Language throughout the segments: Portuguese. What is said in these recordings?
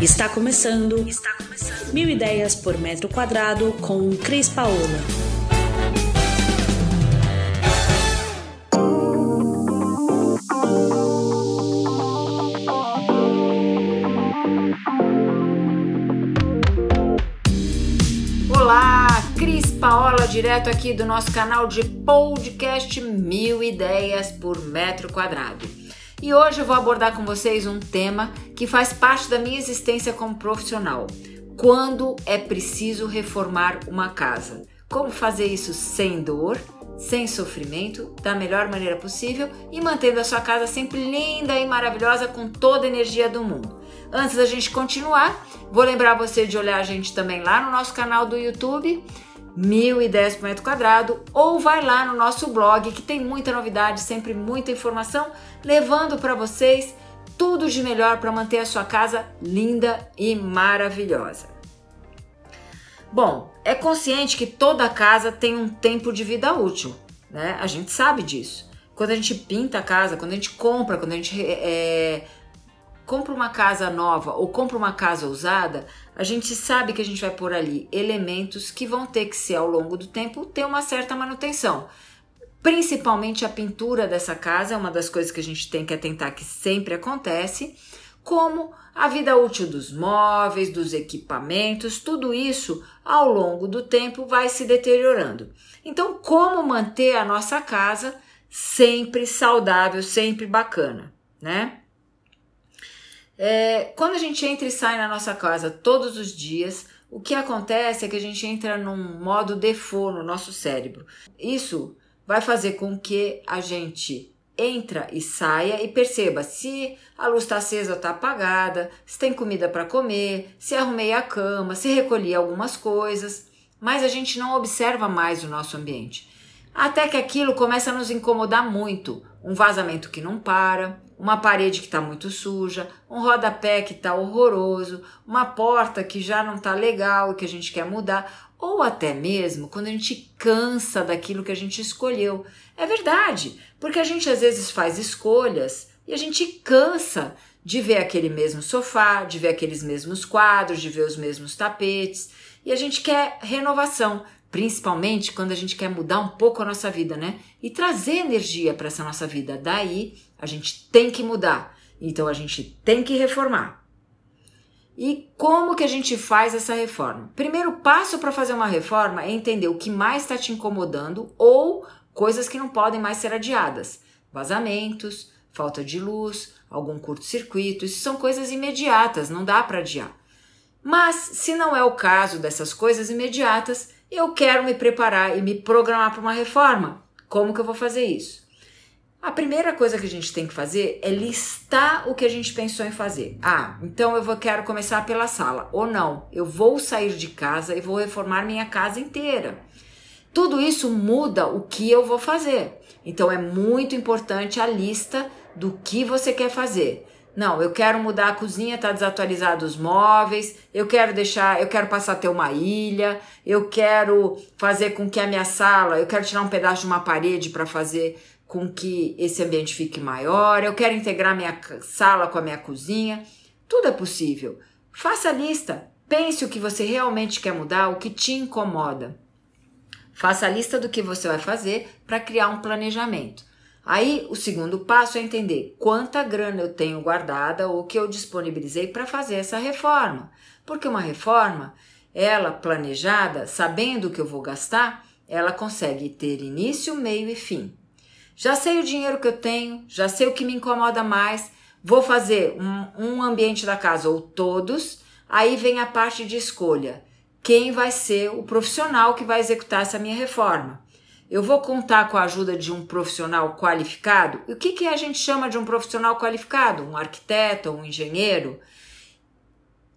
Está começando. Está começando. Mil ideias por metro quadrado com Cris Paola. Olá, Cris Paola, direto aqui do nosso canal de podcast Mil Ideias por Metro Quadrado. E hoje eu vou abordar com vocês um tema que faz parte da minha existência como profissional. Quando é preciso reformar uma casa? Como fazer isso sem dor, sem sofrimento, da melhor maneira possível e mantendo a sua casa sempre linda e maravilhosa com toda a energia do mundo. Antes da gente continuar, vou lembrar você de olhar a gente também lá no nosso canal do YouTube mil ideias por metro quadrado, ou vai lá no nosso blog que tem muita novidade, sempre muita informação, levando para vocês tudo de melhor para manter a sua casa linda e maravilhosa. Bom, é consciente que toda casa tem um tempo de vida útil, né? A gente sabe disso. Quando a gente pinta a casa, quando a gente compra, quando a gente é, compra uma casa nova ou compra uma casa usada, a gente sabe que a gente vai pôr ali elementos que vão ter que ser ao longo do tempo ter uma certa manutenção. Principalmente a pintura dessa casa é uma das coisas que a gente tem que atentar que sempre acontece, como a vida útil dos móveis, dos equipamentos, tudo isso ao longo do tempo vai se deteriorando. Então, como manter a nossa casa sempre saudável, sempre bacana, né? É, quando a gente entra e sai na nossa casa todos os dias, o que acontece é que a gente entra num modo default no nosso cérebro. Isso vai fazer com que a gente entra e saia e perceba se a luz está acesa ou está apagada, se tem comida para comer, se arrumei a cama, se recolhi algumas coisas, mas a gente não observa mais o nosso ambiente. Até que aquilo começa a nos incomodar muito. Um vazamento que não para, uma parede que está muito suja, um rodapé que está horroroso, uma porta que já não está legal e que a gente quer mudar, ou até mesmo quando a gente cansa daquilo que a gente escolheu. É verdade, porque a gente às vezes faz escolhas e a gente cansa de ver aquele mesmo sofá, de ver aqueles mesmos quadros, de ver os mesmos tapetes, e a gente quer renovação, principalmente quando a gente quer mudar um pouco a nossa vida, né? E trazer energia para essa nossa vida. Daí a gente tem que mudar. Então a gente tem que reformar. E como que a gente faz essa reforma? Primeiro passo para fazer uma reforma é entender o que mais está te incomodando ou coisas que não podem mais ser adiadas. Vazamentos, falta de luz, algum curto-circuito, isso são coisas imediatas, não dá para adiar. Mas se não é o caso dessas coisas imediatas, eu quero me preparar e me programar para uma reforma. Como que eu vou fazer isso? A primeira coisa que a gente tem que fazer é listar o que a gente pensou em fazer. Ah, então eu vou, quero começar pela sala. Ou não, eu vou sair de casa e vou reformar minha casa inteira. Tudo isso muda o que eu vou fazer. Então é muito importante a lista do que você quer fazer. Não, eu quero mudar a cozinha, tá desatualizado os móveis, eu quero deixar, eu quero passar a ter uma ilha, eu quero fazer com que a minha sala, eu quero tirar um pedaço de uma parede para fazer com que esse ambiente fique maior, eu quero integrar minha sala com a minha cozinha. Tudo é possível. Faça a lista, pense o que você realmente quer mudar, o que te incomoda. Faça a lista do que você vai fazer para criar um planejamento. Aí, o segundo passo é entender quanta grana eu tenho guardada ou que eu disponibilizei para fazer essa reforma. Porque uma reforma, ela planejada, sabendo o que eu vou gastar, ela consegue ter início, meio e fim. Já sei o dinheiro que eu tenho, já sei o que me incomoda mais, vou fazer um, um ambiente da casa ou todos, aí vem a parte de escolha. Quem vai ser o profissional que vai executar essa minha reforma? Eu vou contar com a ajuda de um profissional qualificado? E o que, que a gente chama de um profissional qualificado? Um arquiteto, um engenheiro?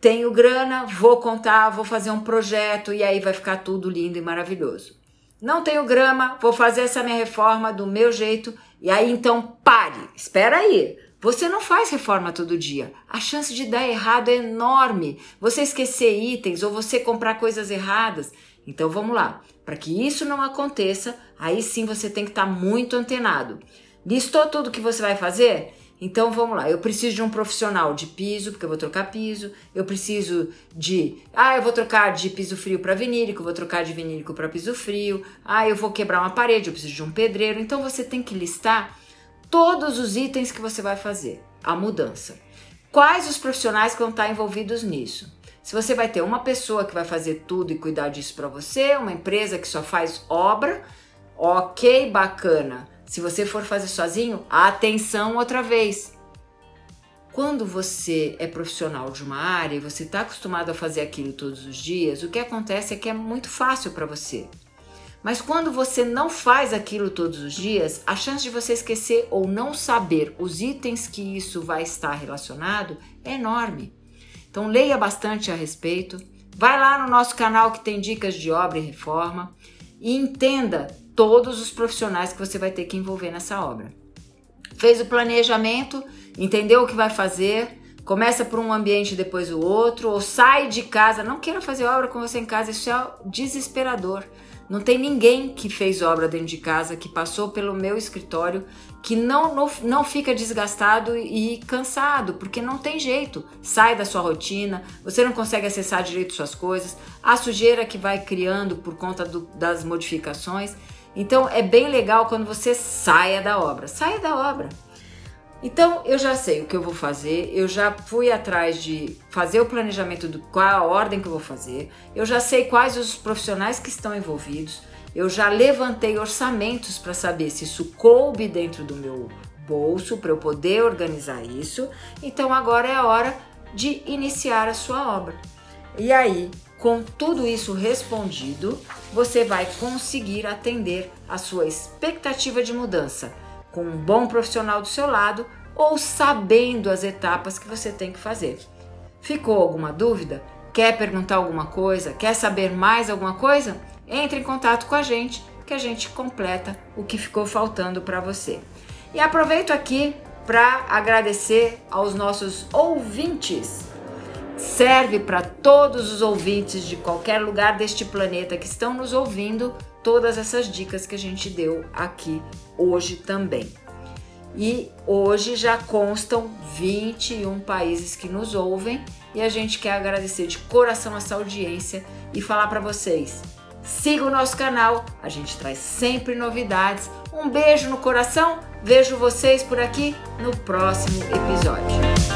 Tenho grana, vou contar, vou fazer um projeto e aí vai ficar tudo lindo e maravilhoso. Não tenho grama, vou fazer essa minha reforma do meu jeito. E aí então pare, espera aí. Você não faz reforma todo dia. A chance de dar errado é enorme. Você esquecer itens ou você comprar coisas erradas. Então vamos lá. Para que isso não aconteça, aí sim você tem que estar tá muito antenado. Listou tudo que você vai fazer? Então vamos lá, eu preciso de um profissional de piso, porque eu vou trocar piso. Eu preciso de, ah, eu vou trocar de piso frio para vinílico, vou trocar de vinílico para piso frio. Ah, eu vou quebrar uma parede, eu preciso de um pedreiro. Então você tem que listar todos os itens que você vai fazer, a mudança. Quais os profissionais que vão estar envolvidos nisso? Se você vai ter uma pessoa que vai fazer tudo e cuidar disso para você, uma empresa que só faz obra, ok, bacana. Se você for fazer sozinho, atenção outra vez. Quando você é profissional de uma área e você está acostumado a fazer aquilo todos os dias, o que acontece é que é muito fácil para você. Mas quando você não faz aquilo todos os dias, a chance de você esquecer ou não saber os itens que isso vai estar relacionado é enorme. Então leia bastante a respeito. Vai lá no nosso canal que tem dicas de obra e reforma e entenda todos os profissionais que você vai ter que envolver nessa obra. Fez o planejamento, entendeu o que vai fazer, começa por um ambiente depois o outro, ou sai de casa, não queira fazer obra com você em casa, isso é desesperador. Não tem ninguém que fez obra dentro de casa, que passou pelo meu escritório, que não, não, não fica desgastado e cansado, porque não tem jeito. Sai da sua rotina, você não consegue acessar direito suas coisas, a sujeira que vai criando por conta do, das modificações. Então é bem legal quando você saia da obra. Saia da obra. Então eu já sei o que eu vou fazer, eu já fui atrás de fazer o planejamento do qual a ordem que eu vou fazer, eu já sei quais os profissionais que estão envolvidos, eu já levantei orçamentos para saber se isso coube dentro do meu bolso para eu poder organizar isso. Então agora é a hora de iniciar a sua obra. E aí, com tudo isso respondido, você vai conseguir atender a sua expectativa de mudança com um bom profissional do seu lado ou sabendo as etapas que você tem que fazer. Ficou alguma dúvida? Quer perguntar alguma coisa? Quer saber mais alguma coisa? Entre em contato com a gente que a gente completa o que ficou faltando para você. E aproveito aqui para agradecer aos nossos ouvintes. Serve para todos os ouvintes de qualquer lugar deste planeta que estão nos ouvindo todas essas dicas que a gente deu aqui hoje também. E hoje já constam 21 países que nos ouvem e a gente quer agradecer de coração essa audiência e falar para vocês: siga o nosso canal, a gente traz sempre novidades. Um beijo no coração, vejo vocês por aqui no próximo episódio.